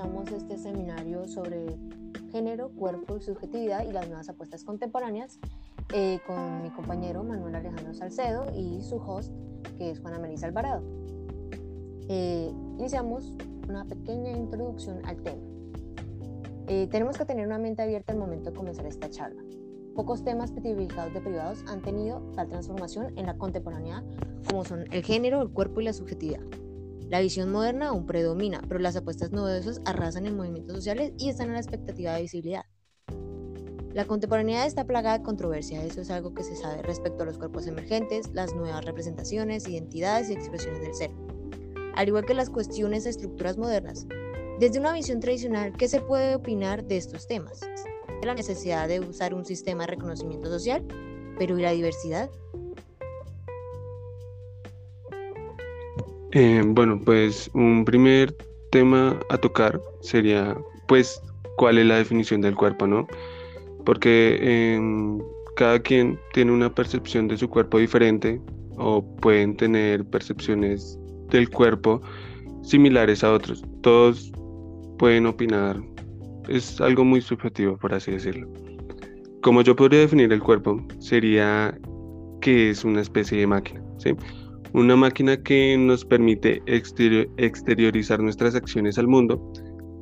comenzamos este seminario sobre género, cuerpo y subjetividad y las nuevas apuestas contemporáneas eh, con mi compañero Manuel Alejandro Salcedo y su host, que es Juana Melissa Alvarado. Eh, iniciamos una pequeña introducción al tema. Eh, tenemos que tener una mente abierta al momento de comenzar esta charla. Pocos temas tipificados de privados han tenido tal transformación en la contemporaneidad como son el género, el cuerpo y la subjetividad. La visión moderna aún predomina, pero las apuestas novedosas arrasan en movimientos sociales y están en la expectativa de visibilidad. La contemporaneidad está plagada de controversia, eso es algo que se sabe respecto a los cuerpos emergentes, las nuevas representaciones, identidades y expresiones del ser, al igual que las cuestiones de estructuras modernas. Desde una visión tradicional, ¿qué se puede opinar de estos temas? La necesidad de usar un sistema de reconocimiento social, pero ¿y la diversidad? Eh, bueno, pues un primer tema a tocar sería, pues, cuál es la definición del cuerpo, ¿no? Porque em, cada quien tiene una percepción de su cuerpo diferente o pueden tener percepciones del cuerpo similares a otros. Todos pueden opinar. Es algo muy subjetivo, por así decirlo. Como yo podría definir el cuerpo, sería que es una especie de máquina, ¿sí? Una máquina que nos permite exteriorizar nuestras acciones al mundo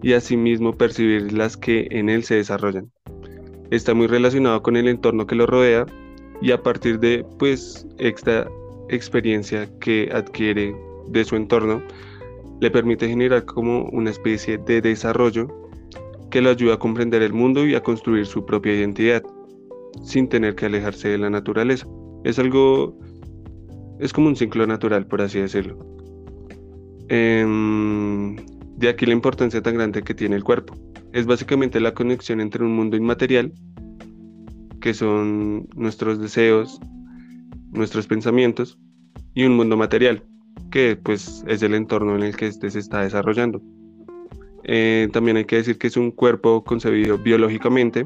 y asimismo percibir las que en él se desarrollan. Está muy relacionado con el entorno que lo rodea y a partir de pues esta experiencia que adquiere de su entorno le permite generar como una especie de desarrollo que lo ayuda a comprender el mundo y a construir su propia identidad sin tener que alejarse de la naturaleza. Es algo es como un ciclo natural, por así decirlo. Em, de aquí la importancia tan grande que tiene el cuerpo. Es básicamente la conexión entre un mundo inmaterial, que son nuestros deseos, nuestros pensamientos, y un mundo material, que pues es el entorno en el que este se está desarrollando. Eh, también hay que decir que es un cuerpo concebido biológicamente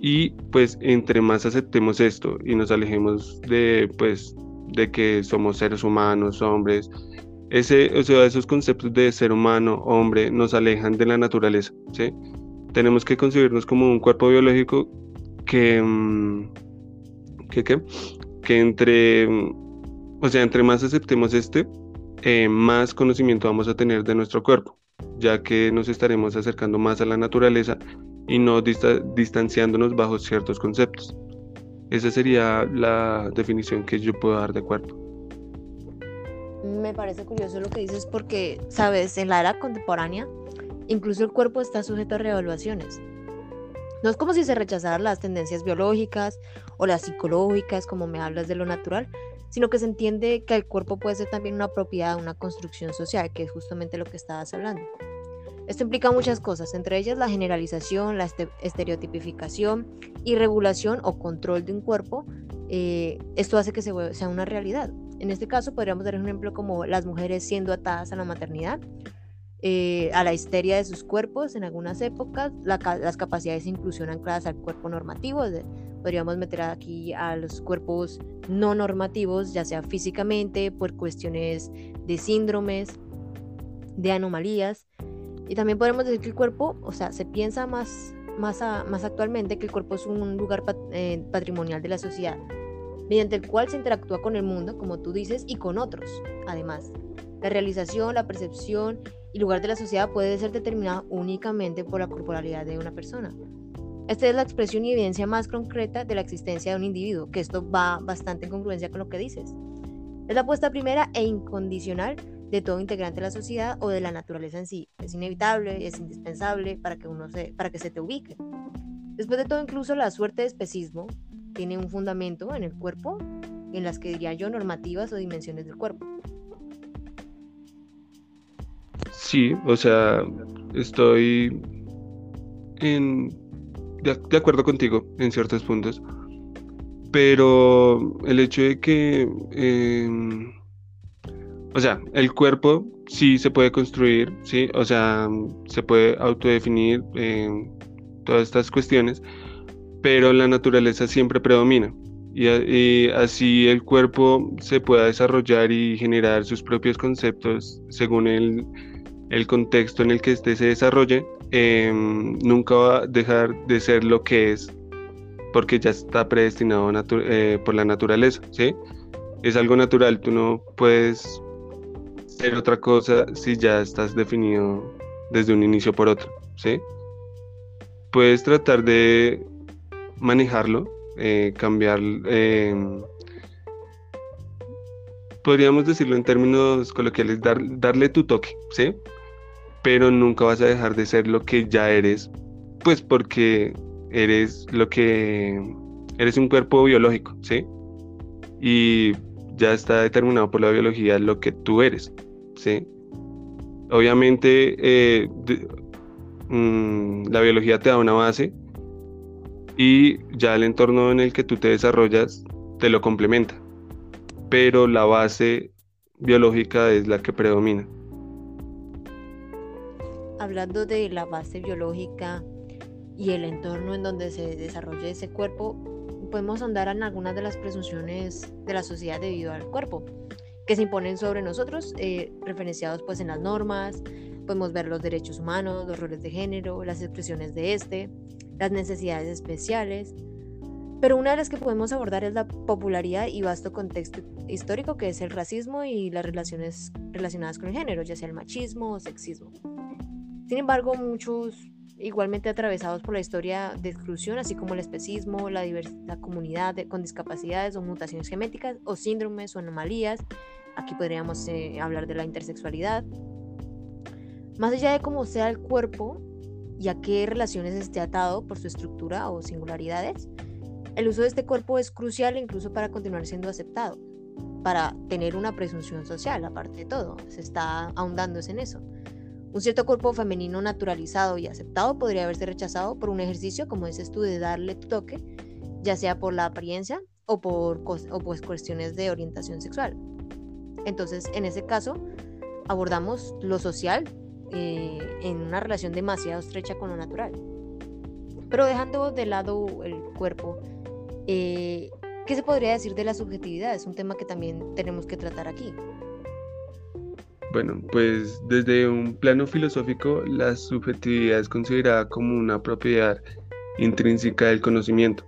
y pues entre más aceptemos esto y nos alejemos de pues de que somos seres humanos, hombres. Ese, o sea, esos conceptos de ser humano, hombre, nos alejan de la naturaleza. ¿sí? Tenemos que concebirnos como un cuerpo biológico que, mm, que, que entre, mm, o sea, entre más aceptemos este, eh, más conocimiento vamos a tener de nuestro cuerpo, ya que nos estaremos acercando más a la naturaleza y no distanciándonos bajo ciertos conceptos. Esa sería la definición que yo puedo dar de cuerpo. Me parece curioso lo que dices porque, sabes, en la era contemporánea, incluso el cuerpo está sujeto a reevaluaciones. No es como si se rechazaran las tendencias biológicas o las psicológicas, como me hablas de lo natural, sino que se entiende que el cuerpo puede ser también una propiedad, una construcción social, que es justamente lo que estabas hablando. Esto implica muchas cosas, entre ellas la generalización, la este, estereotipificación y regulación o control de un cuerpo. Eh, esto hace que sea una realidad. En este caso podríamos dar un ejemplo como las mujeres siendo atadas a la maternidad, eh, a la histeria de sus cuerpos en algunas épocas, las capacidades de inclusión ancladas al cuerpo normativo, podríamos meter aquí a los cuerpos no normativos, ya sea físicamente, por cuestiones de síndromes, de anomalías, y también podemos decir que el cuerpo, o sea, se piensa más, más, más actualmente que el cuerpo es un lugar eh, patrimonial de la sociedad, mediante el cual se interactúa con el mundo, como tú dices, y con otros. Además, la realización, la percepción y lugar de la sociedad puede ser determinada únicamente por la corporalidad de una persona. Esta es la expresión y evidencia más concreta de la existencia de un individuo, que esto va bastante en congruencia con lo que dices. Es la apuesta primera e incondicional de todo integrante de la sociedad o de la naturaleza en sí. Es inevitable, es indispensable para que, uno se, para que se te ubique. Después de todo, incluso la suerte de especismo tiene un fundamento en el cuerpo, en las que diría yo normativas o dimensiones del cuerpo. Sí, o sea, estoy en, de, acuerdo contigo en ciertos puntos, pero el hecho de que em, o sea, el cuerpo sí se puede construir, sí, o sea, se puede autodefinir en todas estas cuestiones, pero la naturaleza siempre predomina. Y, así el cuerpo se pueda desarrollar y generar sus propios conceptos según el, el contexto en el que éste se desarrolle, em, nunca va a dejar de ser lo que es porque ya está predestinado eh, por la naturaleza, ¿sí? Es algo natural, tú no puedes ser otra cosa si ya estás definido desde un inicio por otro, ¿sí? Puedes tratar de manejarlo, eh, cambiar, em, podríamos decirlo en términos coloquiales, darle tu toque, ¿sí? Pero nunca vas a dejar de ser lo que ya eres, pues porque eres lo que eres un cuerpo biológico, ¿sí? Y ya está determinado por la biología lo que tú eres, ¿sí? Obviamente eh, mm, la biología te da una base y ya el entorno en el que tú te desarrollas te lo complementa, pero la base biológica es la que predomina. Hablando de la base biológica, y el entorno en donde se desarrolle ese cuerpo, podemos andar en algunas de las presunciones de la sociedad debido al cuerpo que se imponen sobre nosotros, eh, referenciados pues en las normas, podemos ver los derechos humanos, los roles de género, las expresiones de este, las necesidades especiales, pero una de las que podemos abordar es la popularidad y vasto contexto histórico que es el racismo y las relaciones relacionadas con el género, ya sea el machismo o sexismo. Sin embargo, muchos igualmente atravesados por la historia de exclusión, así como el especismo, la, la comunidad con discapacidades o mutaciones genéticas o síndromes o anomalías. Aquí podríamos eh, hablar de la intersexualidad. Más allá de cómo sea el cuerpo y a qué relaciones esté atado por su estructura o singularidades, el uso de este cuerpo es crucial incluso para continuar siendo aceptado, para tener una presunción social, aparte de todo, se está ahondándose en eso. Un cierto cuerpo femenino naturalizado y aceptado podría verse rechazado por un ejercicio, como dices tú, de darle toque, ya sea por la apariencia o por pues cuestiones de orientación sexual. Entonces, en ese caso, abordamos lo social eh, en una relación demasiado estrecha con lo natural. Pero dejando de lado el cuerpo, eh, ¿qué se podría decir de la subjetividad? Es un tema que también tenemos que tratar aquí. Bueno, pues desde un plano filosófico, la subjetividad es considerada como una propiedad intrínseca del conocimiento,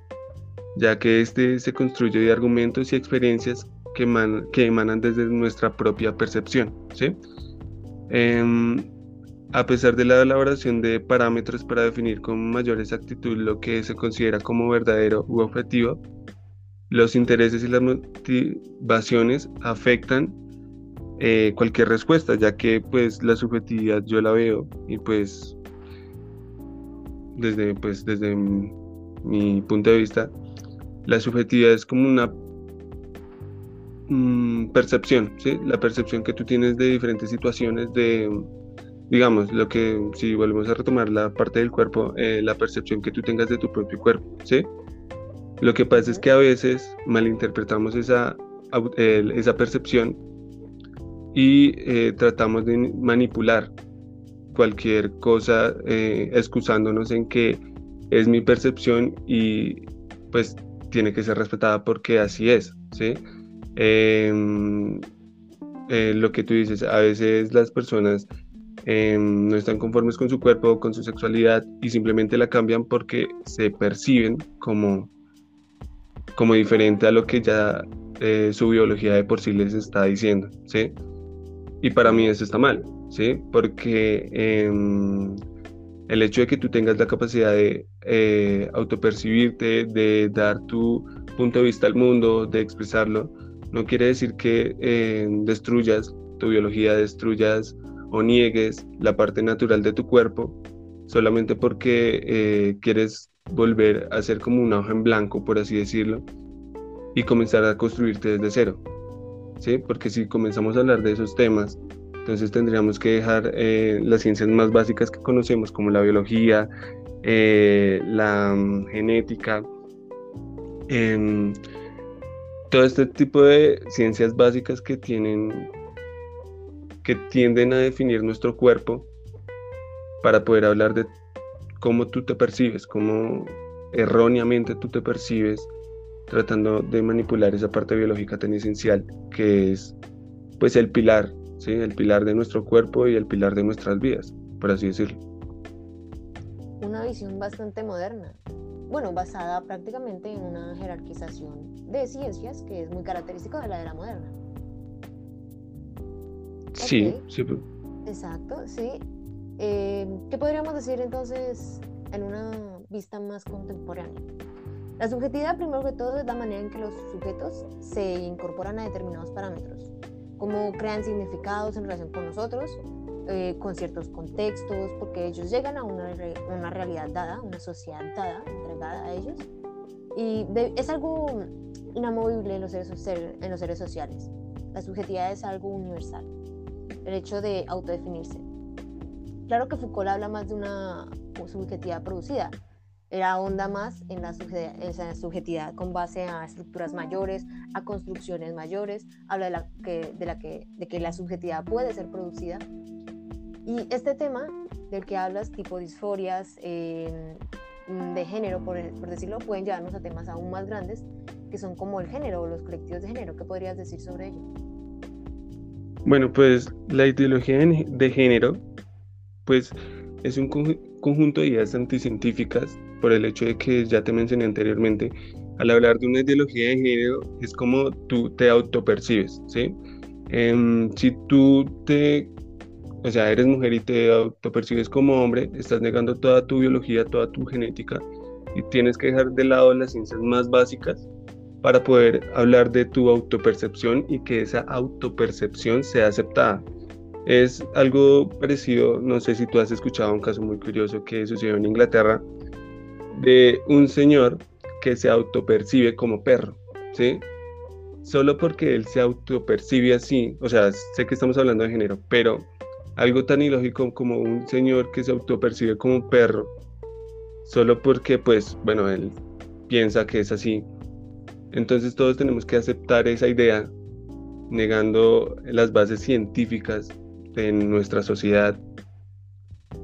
ya que éste se construye de argumentos y experiencias que, emanan desde nuestra propia percepción. ¿sí? Em, a pesar de la elaboración de parámetros para definir con mayor exactitud lo que se considera como verdadero u objetivo, los intereses y las motivaciones afectan eh, cualquier respuesta, ya que pues la subjetividad yo la veo y pues desde, pues, desde mi, punto de vista, la subjetividad es como una mm, percepción, ¿sí? la percepción que tú tienes de diferentes situaciones, de, digamos, lo que, si volvemos a retomar la parte del cuerpo, eh, la percepción que tú tengas de tu propio cuerpo, ¿sí? Lo que pasa es que a veces malinterpretamos esa, esa percepción y eh, tratamos de manipular cualquier cosa eh, excusándonos en que es mi percepción y pues tiene que ser respetada porque así es, ¿sí? Em, eh, lo que tú dices, a veces las personas em, no están conformes con su cuerpo, con su sexualidad y simplemente la cambian porque se perciben como, como diferente a lo que ya su biología de por sí les está diciendo, ¿sí? Y para mí eso está mal, ¿sí? Porque em, el hecho de que tú tengas la capacidad de eh, autopercibirte, de dar tu punto de vista al mundo, de expresarlo, no quiere decir que em, destruyas tu biología, destruyas o niegues la parte natural de tu cuerpo solamente porque eh, quieres volver a ser como una hoja en blanco, por así decirlo, y comenzar a construirte desde cero. ¿Sí? Porque si comenzamos a hablar de esos temas, entonces tendríamos que dejar eh, las ciencias más básicas que conocemos, como la biología, eh, la mm, genética, em, todo este tipo de ciencias básicas que tienen que tienden a definir nuestro cuerpo para poder hablar de cómo tú te percibes, cómo erróneamente tú te percibes tratando de manipular esa parte biológica tan esencial que es pues el pilar ¿sí? el pilar de nuestro cuerpo y el pilar de nuestras vidas, por así decirlo. Una visión bastante moderna, bueno, basada prácticamente en una jerarquización de ciencias que es muy característico de la era moderna. Sí, sí. Pues. Exacto, sí. Eh, ¿Qué podríamos decir entonces en una vista más contemporánea? La subjetividad, primero que todo, es la manera en que los sujetos se incorporan a determinados parámetros, cómo crean significados en relación con nosotros, eh, con ciertos contextos, porque ellos llegan a una, una realidad dada, una sociedad dada, entregada a ellos, y es algo inamovible en los, seres, en los seres sociales. La subjetividad es algo universal, el hecho de autodefinirse. Claro que Foucault habla más de una subjetividad producida, era onda más en la, subjetividad con base a estructuras mayores, a construcciones mayores, habla de, la que, de, la que, de que la subjetividad puede ser producida. Y este tema del que hablas, tipo disforias mm, de género, por, por, decirlo, pueden llevarnos a temas aún más grandes, que son como el género o los colectivos de género. ¿Qué podrías decir sobre ello? Bueno, pues la ideología de género, pues es un conjunto de ideas anticientíficas por el hecho de que ya te mencioné anteriormente, al hablar de una ideología de género es como tú te autopercibes, ¿sí? Em, si tú te, o sea, eres mujer y te autopercibes como hombre, estás negando toda tu biología, toda tu genética y tienes que dejar de lado las ciencias más básicas para poder hablar de tu autopercepción y que esa autopercepción sea aceptada. Es algo parecido, no sé si tú has escuchado un caso muy curioso que sucedió en Inglaterra, de un señor que se autopercibe como perro, ¿sí? Solo porque él se autopercibe así, o sea, sé que estamos hablando de género, pero algo tan ilógico como un señor que se autopercibe como perro, solo porque, pues, bueno, él piensa que es así. Entonces todos tenemos que aceptar esa idea, negando las bases científicas de nuestra sociedad,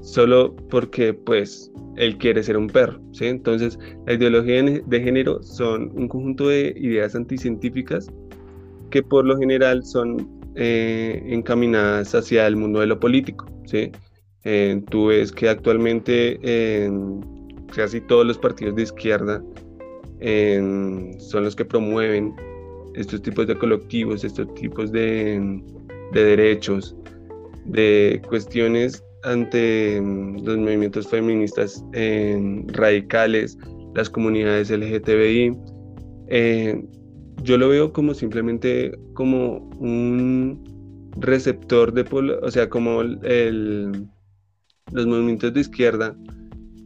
solo porque, pues, él quiere ser un perro, ¿sí? Entonces, la ideología de género son un conjunto de ideas anticientíficas que por lo general son eh, encaminadas hacia el mundo de lo político, ¿sí? Eh, tú ves que actualmente casi todos los partidos de izquierda son los que promueven estos tipos de colectivos, estos tipos de, de derechos, de cuestiones ante mm, los movimientos feministas radicales, las comunidades LGTBI. Eh, yo lo veo como simplemente como un receptor de, o sea, como el, los movimientos de izquierda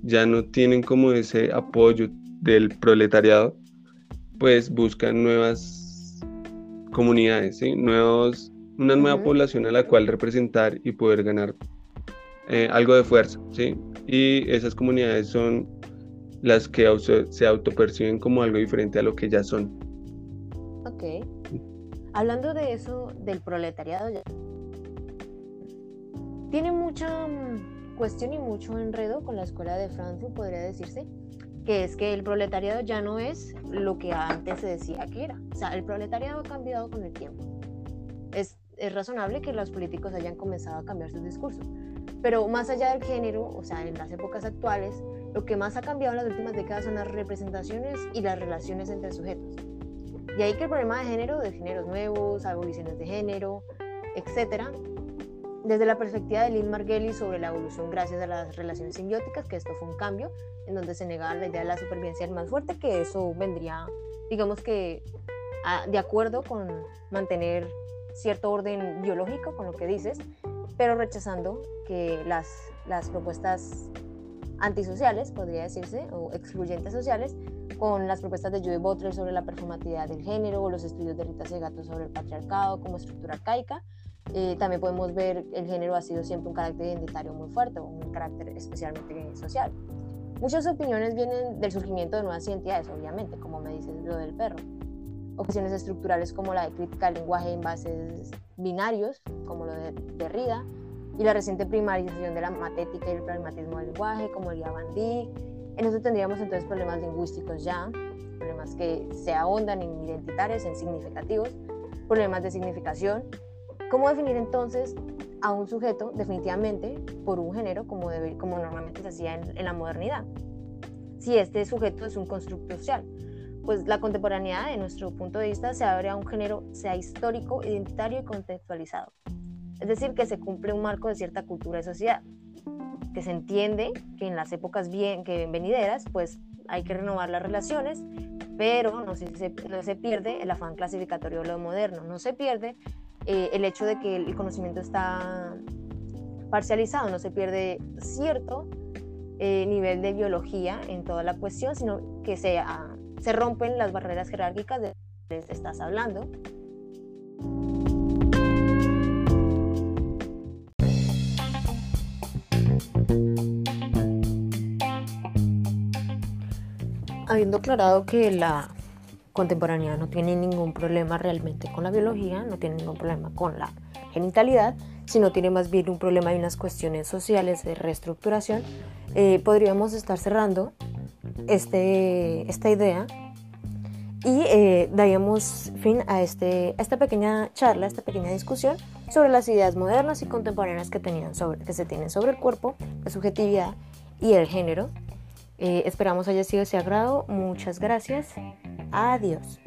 ya no tienen como ese apoyo del proletariado, pues buscan nuevas comunidades, Nuevos, una nueva población a la cual representar y poder ganar eh, algo de fuerza, ¿sí? Y esas comunidades son las que se autoperciben como algo diferente a lo que ya son. Ok. Hablando de eso, del proletariado, tiene mucha mm, cuestión y mucho enredo con la escuela de Frankfurt, podría decirse, que es que el proletariado ya no es lo que antes se decía que era. O sea, el proletariado ha cambiado con el tiempo. Es, es razonable que los políticos hayan comenzado a cambiar sus discursos. Pero más allá del género, o sea, en las épocas actuales, lo que más ha cambiado en las últimas décadas son las representaciones y las relaciones entre sujetos. Y ahí que el problema de género, de géneros nuevos, aboliciones de género, etcétera, desde la perspectiva de Lynn Margulis sobre la evolución gracias a las relaciones simbióticas, que esto fue un cambio en donde se negaba la idea de la supervivencia del más fuerte, que eso vendría, digamos que, de acuerdo con mantener cierto orden biológico, con lo que dices, pero rechazando que las, las propuestas antisociales, podría decirse, o excluyentes sociales, con las propuestas de Judith Butler sobre la performatividad del género o los estudios de Rita Segato sobre el patriarcado como estructura arcaica. Eh, también podemos ver el género ha sido siempre un carácter identitario muy fuerte, un carácter especialmente social. Muchas opiniones vienen del surgimiento de nuevas identidades, obviamente, como me dices lo del perro. Opciones estructurales como la de crítica al lenguaje en bases binarios, como lo de Derrida, y la reciente primarización de la matética y el pragmatismo del lenguaje, como el Van En eso tendríamos entonces problemas lingüísticos ya, problemas que se ahondan en identitarios, en significativos, problemas de significación, ¿Cómo definir entonces a un sujeto definitivamente por un género como, debe, como normalmente se hacía en la modernidad? Si este sujeto es un constructo social, pues la contemporaneidad, de nuestro punto de vista, se abre a un género, sea histórico, identitario y contextualizado. Es decir, que se cumple un marco de cierta cultura y sociedad, que se entiende que en las épocas bien, que venideras, pues hay que renovar las relaciones, pero no se, no se pierde el afán clasificatorio de lo moderno, no se pierde eh, el hecho de que el conocimiento está parcializado, no se pierde cierto eh, nivel de biología en toda la cuestión, sino que se, se rompen las barreras jerárquicas de las que estás hablando. Habiendo aclarado que la contemporaneidad no tiene ningún problema realmente con la biología, no tiene ningún problema con la genitalidad, sino tiene más bien un problema de unas cuestiones sociales de reestructuración, eh, podríamos estar cerrando este, esta idea y eh, daríamos fin a, este, esta pequeña charla, esta pequeña discusión sobre las ideas modernas y contemporáneas que, tenían sobre, que se tienen sobre el cuerpo, la subjetividad y el género. Eh, esperamos haya sido de agrado. Muchas gracias. Adiós.